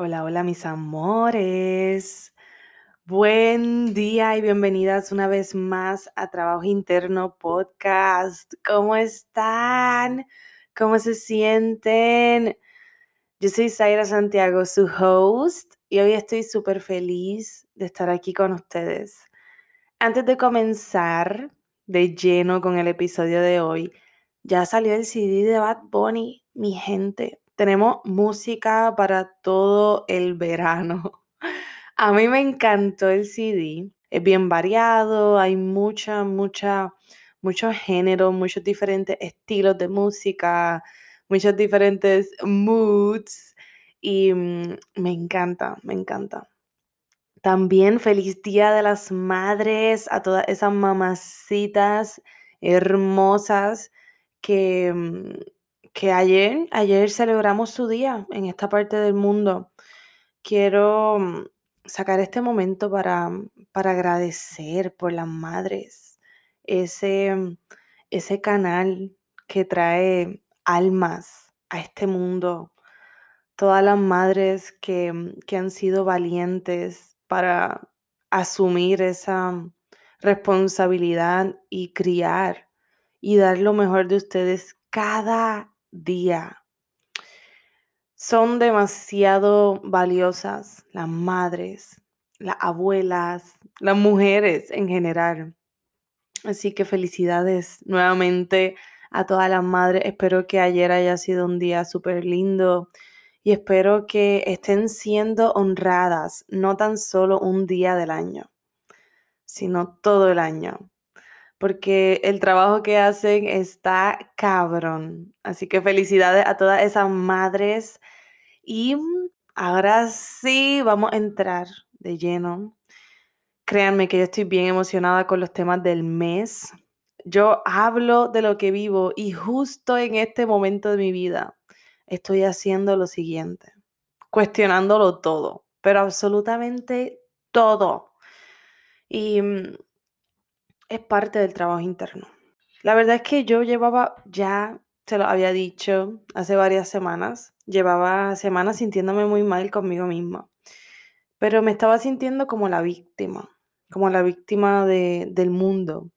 Hola, hola mis amores. Buen día y bienvenidas una vez más a Trabajo Interno Podcast. ¿Cómo están? ¿Cómo se sienten? Yo soy Zaira Santiago, su host, y hoy estoy súper feliz de estar aquí con ustedes. Antes de comenzar de lleno con el episodio de hoy, ya salió el CD de Bad Bunny, mi gente tenemos música para todo el verano. A mí me encantó el CD. Es bien variado, hay mucha, mucha, muchos géneros, muchos diferentes estilos de música, muchos diferentes moods y mm, me encanta, me encanta. También feliz Día de las Madres a todas esas mamacitas hermosas que, mm, que ayer, ayer celebramos su día en esta parte del mundo. Quiero mm, sacar este momento para, para agradecer por las madres, ese, mm, ese canal que trae almas a este mundo, todas las madres que, mm, que han sido valientes para asumir esa responsabilidad y criar y dar lo mejor de ustedes cada día. Son demasiado valiosas las madres, las abuelas, las mujeres en general. Así que felicidades nuevamente a todas las madres. Espero que ayer haya sido un día súper lindo y espero que estén siendo honradas, no tan solo un día del año, sino todo el año porque el trabajo que hacen está cabrón. Así que felicidades a todas esas madres. Y ahora sí, vamos a entrar de lleno. Créanme que yo estoy bien emocionada con los temas del mes. Yo hablo de lo que vivo y justo en este momento de mi vida estoy haciendo lo siguiente, cuestionándolo todo, pero absolutamente todo. Y mm, es parte del trabajo interno. La verdad es que yo llevaba ya, se lo había dicho hace varias semanas, llevaba semanas sintiéndome muy mal conmigo misma, pero me estaba sintiendo como la víctima, como la víctima del mundo.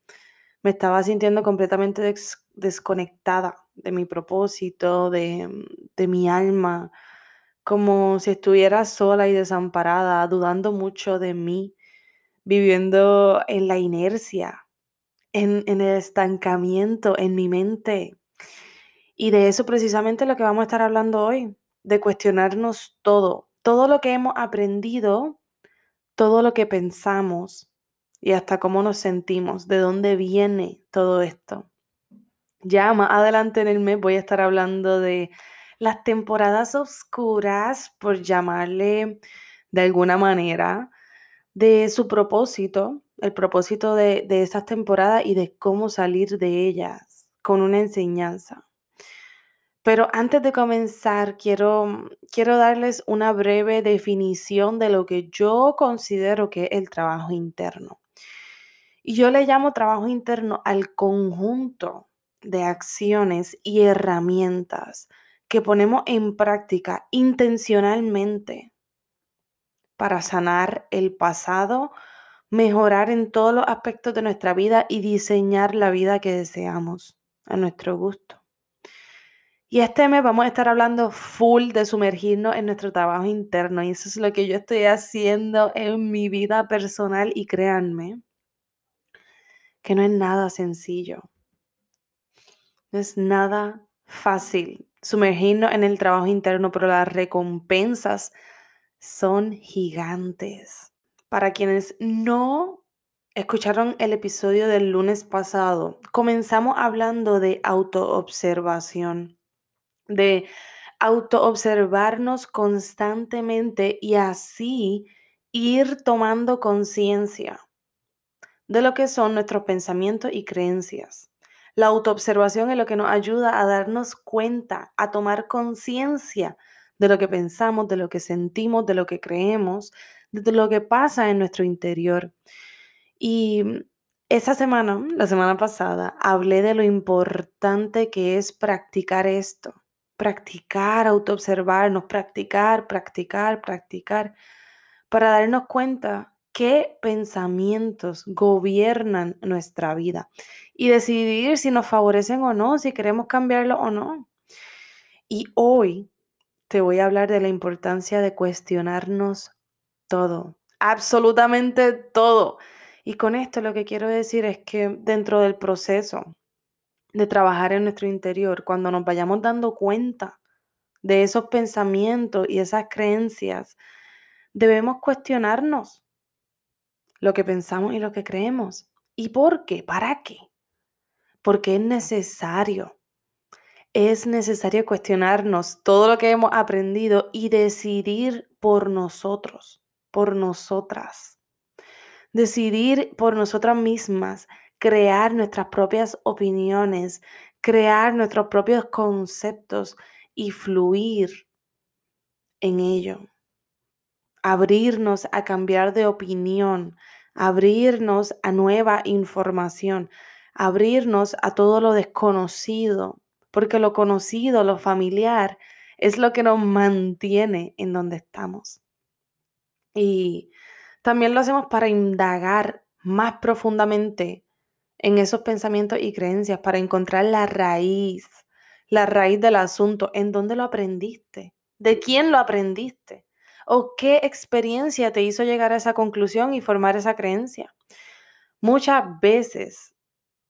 Me estaba sintiendo completamente desconectada de mi propósito, de, de mi alma, como si estuviera sola y desamparada, dudando mucho de mí, viviendo en la inercia, en, el estancamiento, en mi mente. Y de eso precisamente lo que vamos a estar hablando hoy, de cuestionarnos todo, todo lo que hemos aprendido, todo lo que pensamos y hasta cómo nos sentimos, de dónde viene todo esto. Ya más adelante en el mes voy a estar hablando de las temporadas oscuras, por llamarle de alguna manera, de su propósito, el propósito de, de esas temporadas y de cómo salir de ellas con una enseñanza. Pero antes de comenzar, quiero, quiero darles una breve definición de lo que yo considero que es el trabajo interno. Y yo le llamo trabajo interno al conjunto de acciones y herramientas que ponemos en práctica intencionalmente para sanar el pasado, mejorar en todos los aspectos de nuestra vida y diseñar la vida que deseamos a nuestro gusto. Y este mes vamos a estar hablando full de sumergirnos en nuestro trabajo interno y eso es lo que yo estoy haciendo en mi vida personal y créanme que no es nada sencillo. No es nada fácil sumergirnos en el trabajo interno, pero las recompensas son gigantes. Para quienes no escucharon el episodio del lunes pasado, comenzamos hablando de autoobservación de autoobservarnos constantemente y así ir tomando conciencia de lo que son nuestros pensamientos y creencias. La autoobservación es lo que nos ayuda a darnos cuenta, a tomar conciencia de lo que pensamos, de lo que sentimos, de lo que creemos, de lo que pasa en nuestro interior. Y esa semana, la semana pasada, hablé de lo importante que es practicar esto practicar, autoobservarnos, practicar, practicar, practicar, para darnos cuenta qué pensamientos gobiernan nuestra vida y decidir si nos favorecen o no, si queremos cambiarlo o no. Y hoy te voy a hablar de la importancia de cuestionarnos todo, absolutamente todo. Y con esto lo que quiero decir es que dentro del proceso de trabajar en nuestro interior, cuando nos vayamos dando cuenta de esos pensamientos y esas creencias, debemos cuestionarnos lo que pensamos y lo que creemos. ¿Y por qué? ¿Para qué? Porque es necesario. Es necesario cuestionarnos todo lo que hemos aprendido y decidir por nosotros, por nosotras. Decidir por nosotras mismas crear nuestras propias opiniones, crear nuestros propios conceptos y fluir en ello. Abrirnos a cambiar de opinión, abrirnos a nueva información, abrirnos a todo lo desconocido, porque lo conocido, lo familiar, es lo que nos mantiene en donde estamos. Y también lo hacemos para indagar más profundamente en esos pensamientos y creencias para encontrar la raíz, la raíz del asunto, en dónde lo aprendiste, de quién lo aprendiste o qué experiencia te hizo llegar a esa conclusión y formar esa creencia. Muchas veces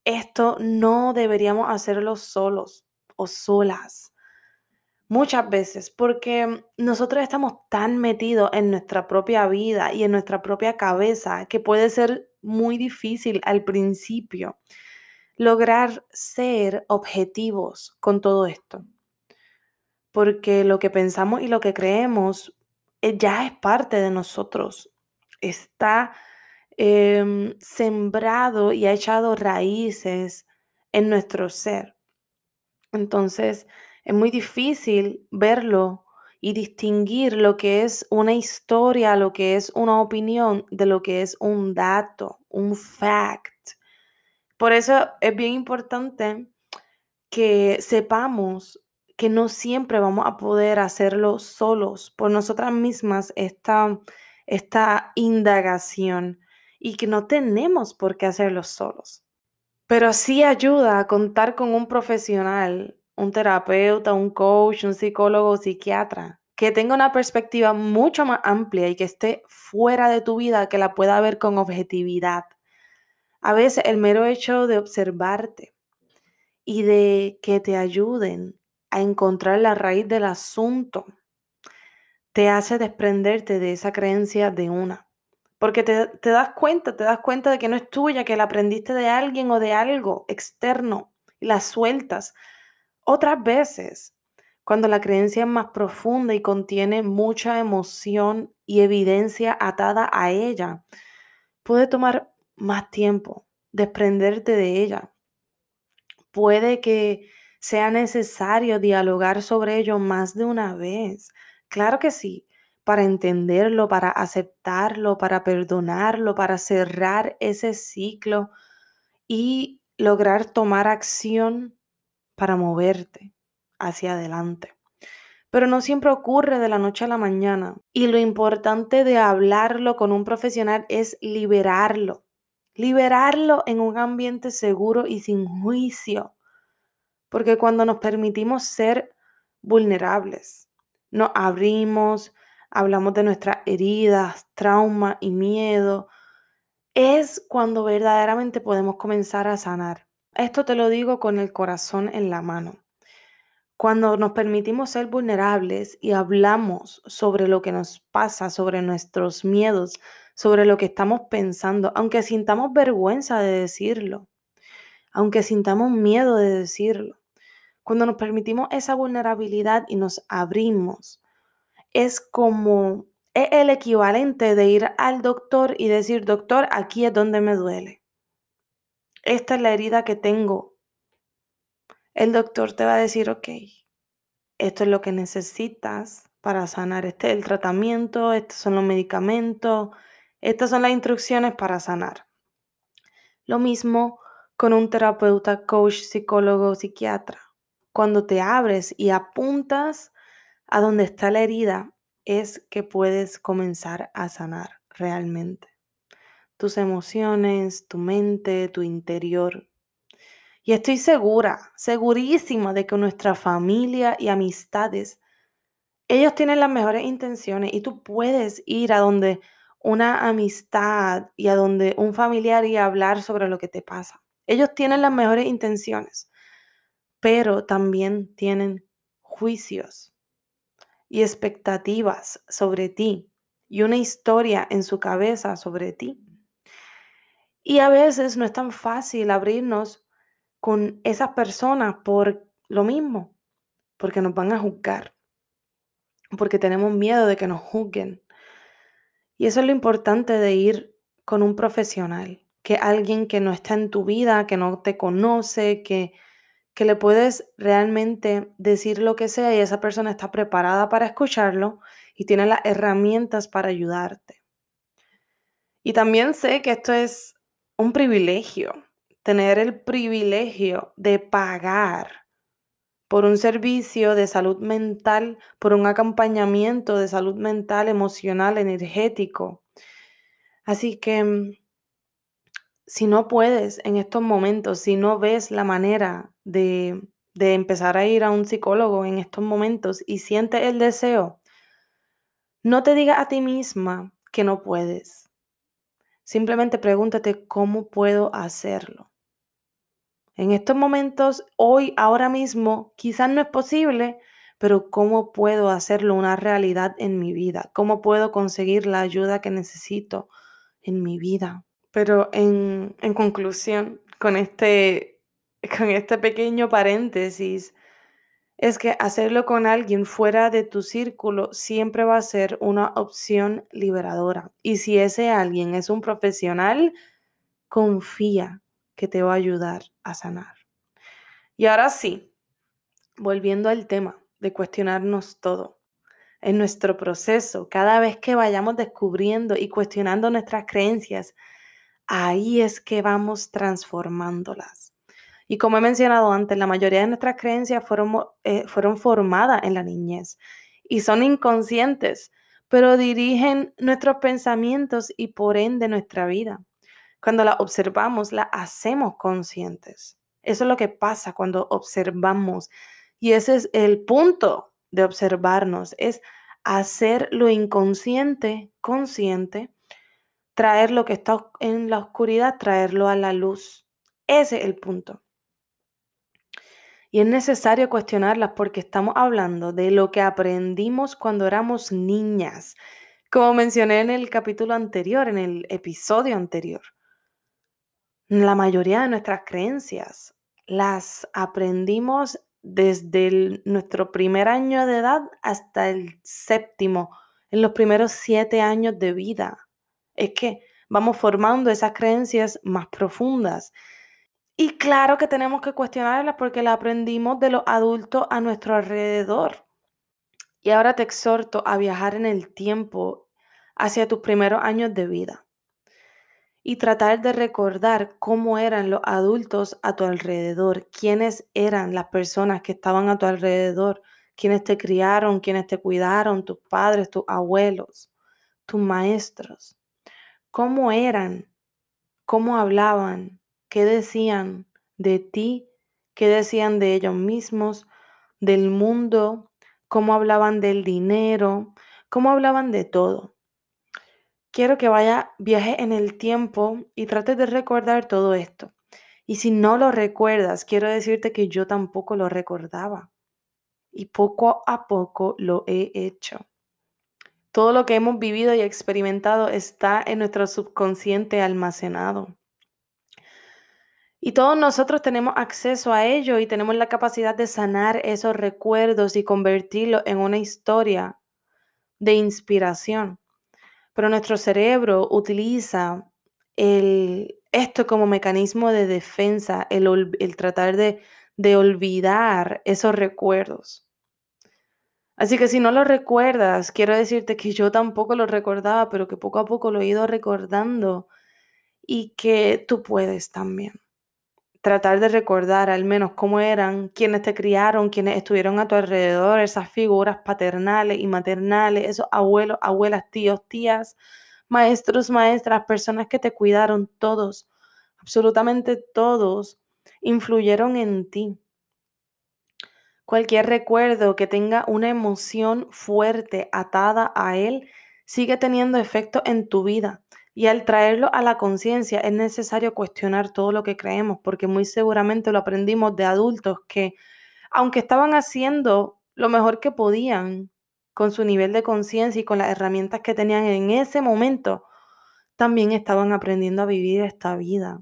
esto no deberíamos hacerlo solos o solas. Muchas veces, porque nosotros estamos tan metidos en nuestra propia vida y en nuestra propia cabeza que puede ser muy difícil al principio lograr ser objetivos con todo esto. Porque lo que pensamos y lo que creemos eh, ya es parte de nosotros. Está em, sembrado y ha echado raíces en nuestro ser. Entonces, es muy difícil verlo y distinguir lo que es una historia, lo que es una opinión, de lo que es un dato, un fact. Por eso es bien importante que sepamos que no siempre vamos a poder hacerlo solos por nosotras mismas esta, esta indagación y que no tenemos por qué hacerlo solos. Pero sí ayuda a contar con un profesional un terapeuta, un coach, un psicólogo psiquiatra que tenga una perspectiva mucho más amplia y que esté fuera de tu vida, que la pueda ver con objetividad. A veces el mero hecho de observarte y de que te ayuden a encontrar la raíz del asunto te hace desprenderte de esa creencia de una. Porque te, te, das cuenta, te das cuenta de que no es tuya, que la aprendiste de alguien o de algo externo y la sueltas. Otras veces, cuando la creencia es más profunda y contiene mucha emoción y evidencia atada a ella, puede tomar más tiempo desprenderte de ella. Puede que sea necesario dialogar sobre ello más de una vez. Claro que sí, para entenderlo, para aceptarlo, para perdonarlo, para cerrar ese ciclo y lograr tomar acción para moverte hacia adelante. Pero no siempre ocurre de la noche a la mañana. Y lo importante de hablarlo con un profesional es liberarlo. Liberarlo en un ambiente seguro y sin juicio. Porque cuando nos permitimos ser vulnerables, nos abrimos, hablamos de nuestras heridas, trauma y miedo, es cuando verdaderamente podemos comenzar a sanar. Esto te lo digo con el corazón en la mano. Cuando nos permitimos ser vulnerables y hablamos sobre lo que nos pasa, sobre nuestros miedos, sobre lo que estamos pensando, aunque sintamos vergüenza de decirlo, aunque sintamos miedo de decirlo, cuando nos permitimos esa vulnerabilidad y nos abrimos, es como es el equivalente de ir al doctor y decir, doctor, aquí es donde me duele. Esta es la herida que tengo. El doctor te va a decir, ok, esto es lo que necesitas para sanar. Este es el tratamiento, estos son los medicamentos, estas son las instrucciones para sanar. Lo mismo con un terapeuta, coach, psicólogo, psiquiatra cuando te abres y apuntas a donde está la herida, es que puedes comenzar a sanar realmente. Tus emociones, tu mente, tu interior. Y estoy segura, segurísima de que nuestra familia y amistades, ellos tienen las mejores intenciones y tú puedes ir a donde una amistad y a donde un familiar y hablar sobre lo que te pasa. Ellos tienen las mejores intenciones pero también tienen juicios y expectativas sobre ti y una historia en su cabeza sobre ti. Y a veces no es tan fácil abrirnos con esas personas por lo mismo, porque nos van a juzgar, porque tenemos miedo de que nos juzguen. Y eso es lo importante de ir con un profesional, que alguien que no está en tu vida, que no te conoce, que que le puedes realmente decir lo que sea y esa persona está preparada para escucharlo y tiene las herramientas para ayudarte. Y también sé que esto es un privilegio, tener el privilegio de pagar por un servicio de salud mental, por un acompañamiento de salud mental, emocional, energético. Así que mm, si no puedes en estos momentos, si no ves la manera de, de empezar a ir a un psicólogo en estos momentos y sientes el deseo, no te digas a ti misma que no puedes. Simplemente pregúntate cómo puedo hacerlo. En estos momentos, hoy, ahora mismo, quizás no es posible, pero ¿cómo puedo hacerlo una realidad en mi vida? ¿Cómo puedo conseguir la ayuda que necesito en mi vida? Pero en, conclusión, con este, con este pequeño paréntesis, es que hacerlo con alguien fuera de tu círculo siempre va a ser una opción liberadora. Y si ese alguien es un profesional, confía que te va a ayudar a sanar. Y ahora sí, volviendo al tema de cuestionarnos todo. En nuestro proceso, cada vez que vayamos descubriendo y cuestionando nuestras creencias, ahí es que vamos transformándolas. Y como he mencionado antes, la mayoría de nuestras creencias fueron, eh, fueron formadas en la niñez y son inconscientes, pero dirigen nuestros pensamientos y por ende nuestra vida. Cuando las observamos, las hacemos conscientes. Eso es lo que pasa cuando observamos. Y ese es el punto de observarnos, es hacer lo inconsciente consciente traer lo que está en la oscuridad, traerlo a la luz. Ese es el punto. Y es necesario cuestionarlas porque estamos hablando de lo que aprendimos cuando éramos niñas, como mencioné en el capítulo anterior, en el episodio anterior. La mayoría de nuestras creencias las aprendimos desde nuestro primer año de edad hasta el séptimo, en los primeros siete años de vida. Es que vamos formando esas creencias más profundas. Y claro que tenemos que cuestionarlas porque las aprendimos de los adultos a nuestro alrededor. Y ahora te exhorto a viajar en el tiempo hacia tus primeros años de vida y tratar de recordar cómo eran los adultos a tu alrededor, quiénes eran las personas que estaban a tu alrededor, quiénes te criaron, quiénes te cuidaron, tus padres, tus abuelos, tus maestros, cómo eran, cómo hablaban, qué decían de ti, qué decían de ellos mismos, del mundo, cómo hablaban del dinero, cómo hablaban de todo. Quiero que vaya, viaje en el tiempo y trate de recordar todo esto. Y si no lo recuerdas, quiero decirte que yo tampoco lo recordaba. Y poco a poco lo he hecho. Todo lo que hemos vivido y experimentado está en nuestro subconsciente almacenado. Y todos nosotros tenemos acceso a ello y tenemos la capacidad de sanar esos recuerdos y convertirlos en una historia de inspiración pero nuestro cerebro utiliza el, esto como mecanismo de defensa, el, tratar de, de olvidar esos recuerdos. Así que si no lo recuerdas, quiero decirte que yo tampoco lo recordaba, pero que poco a poco lo he ido recordando y que tú puedes también tratar de recordar al menos cómo eran quienes te criaron, quienes estuvieron a tu alrededor, esas figuras paternales y maternales, esos abuelos, abuelas, tíos, tías, maestros, maestras, personas que te cuidaron, todos, absolutamente todos, influyeron en ti. Cualquier recuerdo que tenga una emoción fuerte atada a él sigue teniendo efecto en tu vida. Y al traerlo a la conciencia es necesario cuestionar todo lo que creemos, porque muy seguramente lo aprendimos de adultos que, aunque estaban haciendo lo mejor que podían con su nivel de conciencia y con las herramientas que tenían en ese momento, también estaban aprendiendo a vivir esta vida.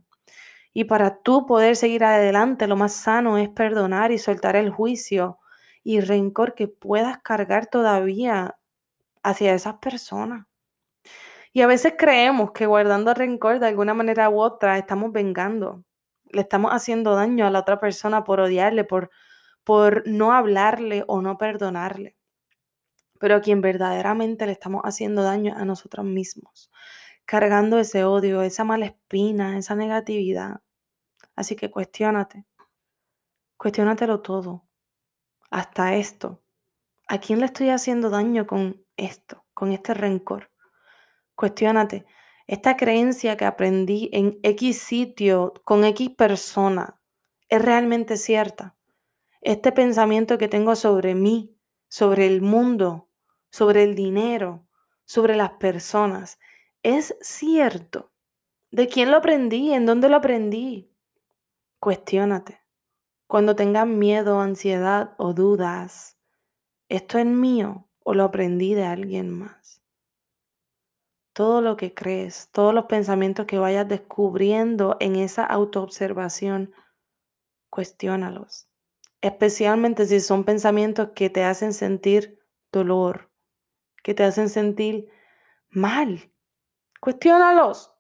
Y para tú poder seguir adelante, lo más sano es perdonar y soltar el juicio y rencor que puedas cargar todavía hacia esas personas. Y a veces creemos que guardando rencor de alguna manera u otra estamos vengando, le estamos haciendo daño a la otra persona por odiarle, por, por no hablarle o no perdonarle. Pero a quien verdaderamente le estamos haciendo daño a nosotros mismos, cargando ese odio, esa mala espina, esa negatividad. Así que cuestiónate, cuestiónatelo todo, hasta esto. ¿A quién le estoy haciendo daño con esto, con este rencor? Cuestiónate, esta creencia que aprendí en X sitio con X persona es realmente cierta. Este pensamiento que tengo sobre mí, sobre el mundo, sobre el dinero, sobre las personas, es cierto. ¿De quién lo aprendí? ¿En dónde lo aprendí? Cuestiónate. Cuando tengas miedo, ansiedad o dudas, ¿esto es mío o lo aprendí de alguien más? Todo lo que crees, todos los pensamientos que vayas descubriendo en esa autoobservación, cuestiónalos. Especialmente si son pensamientos que te hacen sentir dolor, que te hacen sentir mal. Cuestiónalos.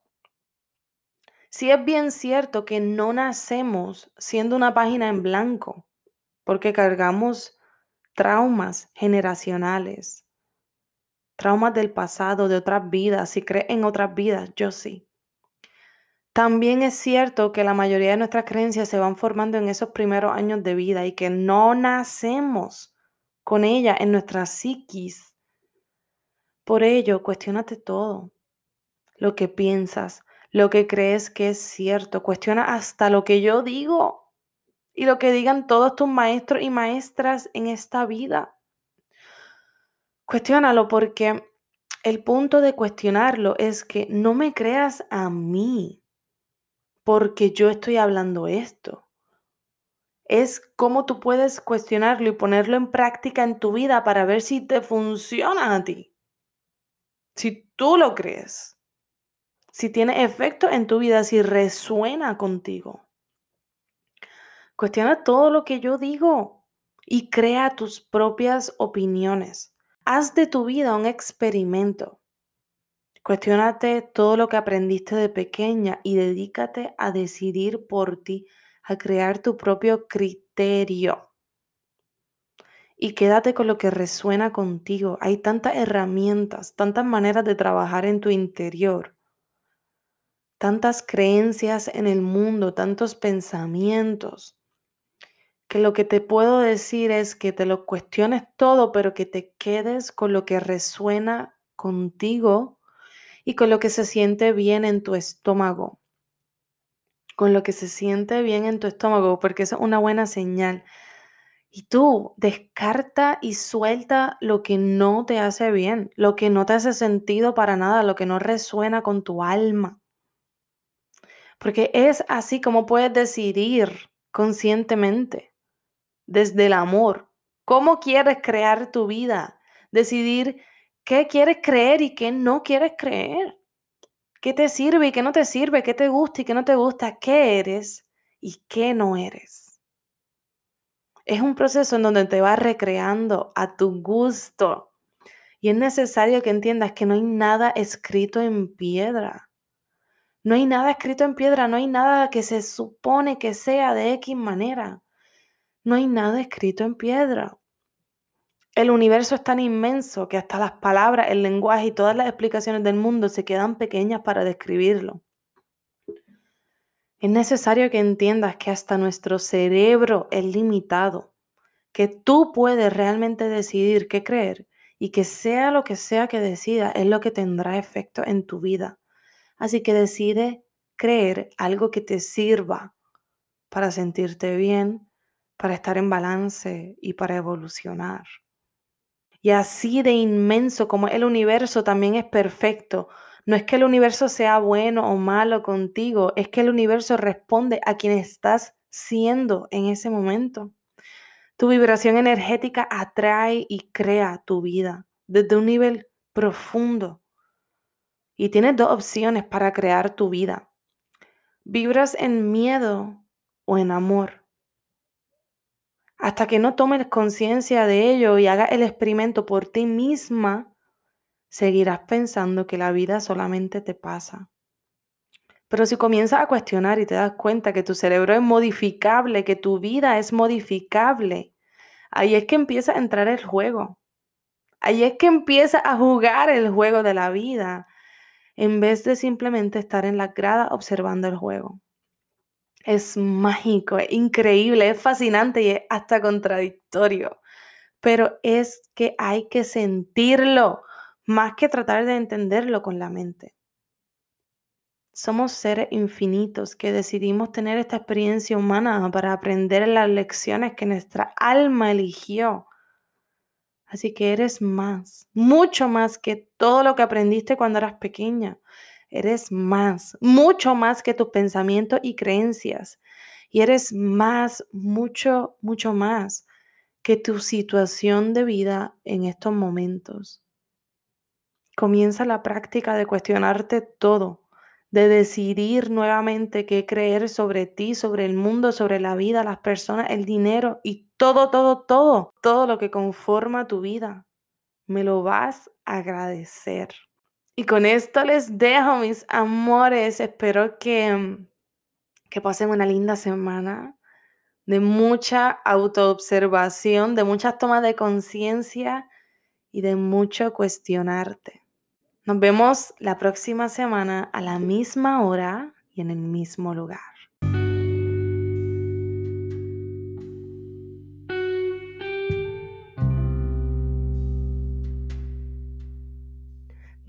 Si es bien cierto que no nacemos siendo una página en blanco, porque cargamos traumas generacionales, traumas del pasado, de otras vidas, si crees en otras vidas, yo sí. También es cierto que la mayoría de nuestras creencias se van formando en esos primeros años de vida y que no nacemos con ella en nuestra psiquis. Por ello, cuestionate todo. Lo que piensas, lo que crees que es cierto. Cuestiona hasta lo que yo digo y lo que digan todos tus maestros y maestras en esta vida. Cuestiónalo porque el punto de cuestionarlo es que no me creas a mí porque yo estoy hablando esto. es cómo tú puedes cuestionarlo y ponerlo en práctica en tu vida para ver si te funciona a ti. Si tú lo crees, si tiene efecto en tu vida, si resuena contigo. Cuestiona todo lo que yo digo y crea tus propias opiniones. Haz de tu vida un experimento. Cuestiónate todo lo que aprendiste de pequeña y dedícate a decidir por ti, a crear tu propio criterio. Y quédate con lo que resuena contigo. Hay tantas herramientas, tantas maneras de trabajar en tu interior, tantas creencias en el mundo, tantos pensamientos, que lo que te puedo decir es que te lo cuestiones todo, pero que te quedes con lo que resuena contigo y con lo que se siente bien en tu estómago. Con lo que se siente bien en tu estómago, porque es una buena señal. Y tú descarta y suelta lo que no te hace bien, lo que no te hace sentido para nada, lo que no resuena con tu alma. Porque es así como puedes decidir conscientemente, desde el amor, cómo quieres crear tu vida, decidir qué quieres creer y qué no quieres creer, qué te sirve y qué no te sirve, qué te gusta y qué no te gusta, qué eres y qué no eres. Es un proceso en donde te vas recreando a tu gusto y es necesario que entiendas que no hay nada escrito en piedra. No hay nada escrito en piedra, no hay nada que se supone que sea de X manera. No hay nada escrito en piedra. El universo es tan inmenso que hasta las palabras, el lenguaje y todas las explicaciones del mundo se quedan pequeñas para describirlo. Es necesario que entiendas que hasta nuestro cerebro es limitado, que tú puedes realmente decidir qué creer y que sea lo que sea que decida es lo que tendrá efecto en tu vida. Así que decide creer algo que te sirva para sentirte bien, para estar en balance y para evolucionar. Y así de inmenso como el universo también es perfecto. No es que el universo sea bueno o malo contigo, es que el universo responde a quien estás siendo en ese momento. Tu vibración energética atrae y crea tu vida desde un nivel profundo y tienes dos opciones para crear tu vida. Vibras en miedo o en amor. Hasta que no tomes conciencia de ello y hagas el experimento por ti misma, seguirás pensando que la vida solamente te pasa. Pero si comienzas a cuestionar y te das cuenta que tu cerebro es modificable, que tu vida es modificable, ahí es que empieza a entrar el juego. Ahí es que empieza a jugar el juego de la vida en vez de simplemente estar en la grada observando el juego. Es mágico, es increíble, es fascinante y es hasta contradictorio, pero es que hay que sentirlo más que tratar de entenderlo con la mente. Somos seres infinitos que decidimos tener esta experiencia humana para aprender las lecciones que nuestra alma eligió Así que eres más, mucho más que todo lo que aprendiste cuando eras pequeña. Eres más, mucho más que tus pensamientos y creencias. Y eres más, mucho, mucho más que tu situación de vida en estos momentos. Comienza la práctica de cuestionarte todo, de decidir nuevamente qué creer sobre ti, sobre el mundo, sobre la vida, las personas, el dinero y todo, todo, todo, todo lo que conforma tu vida. Me lo vas a agradecer. Y con esto les dejo, mis amores. Espero que, que pasen una linda semana de mucha autoobservación, de muchas tomas de conciencia y de mucho cuestionarte. Nos vemos la próxima semana a la misma hora y en el mismo lugar.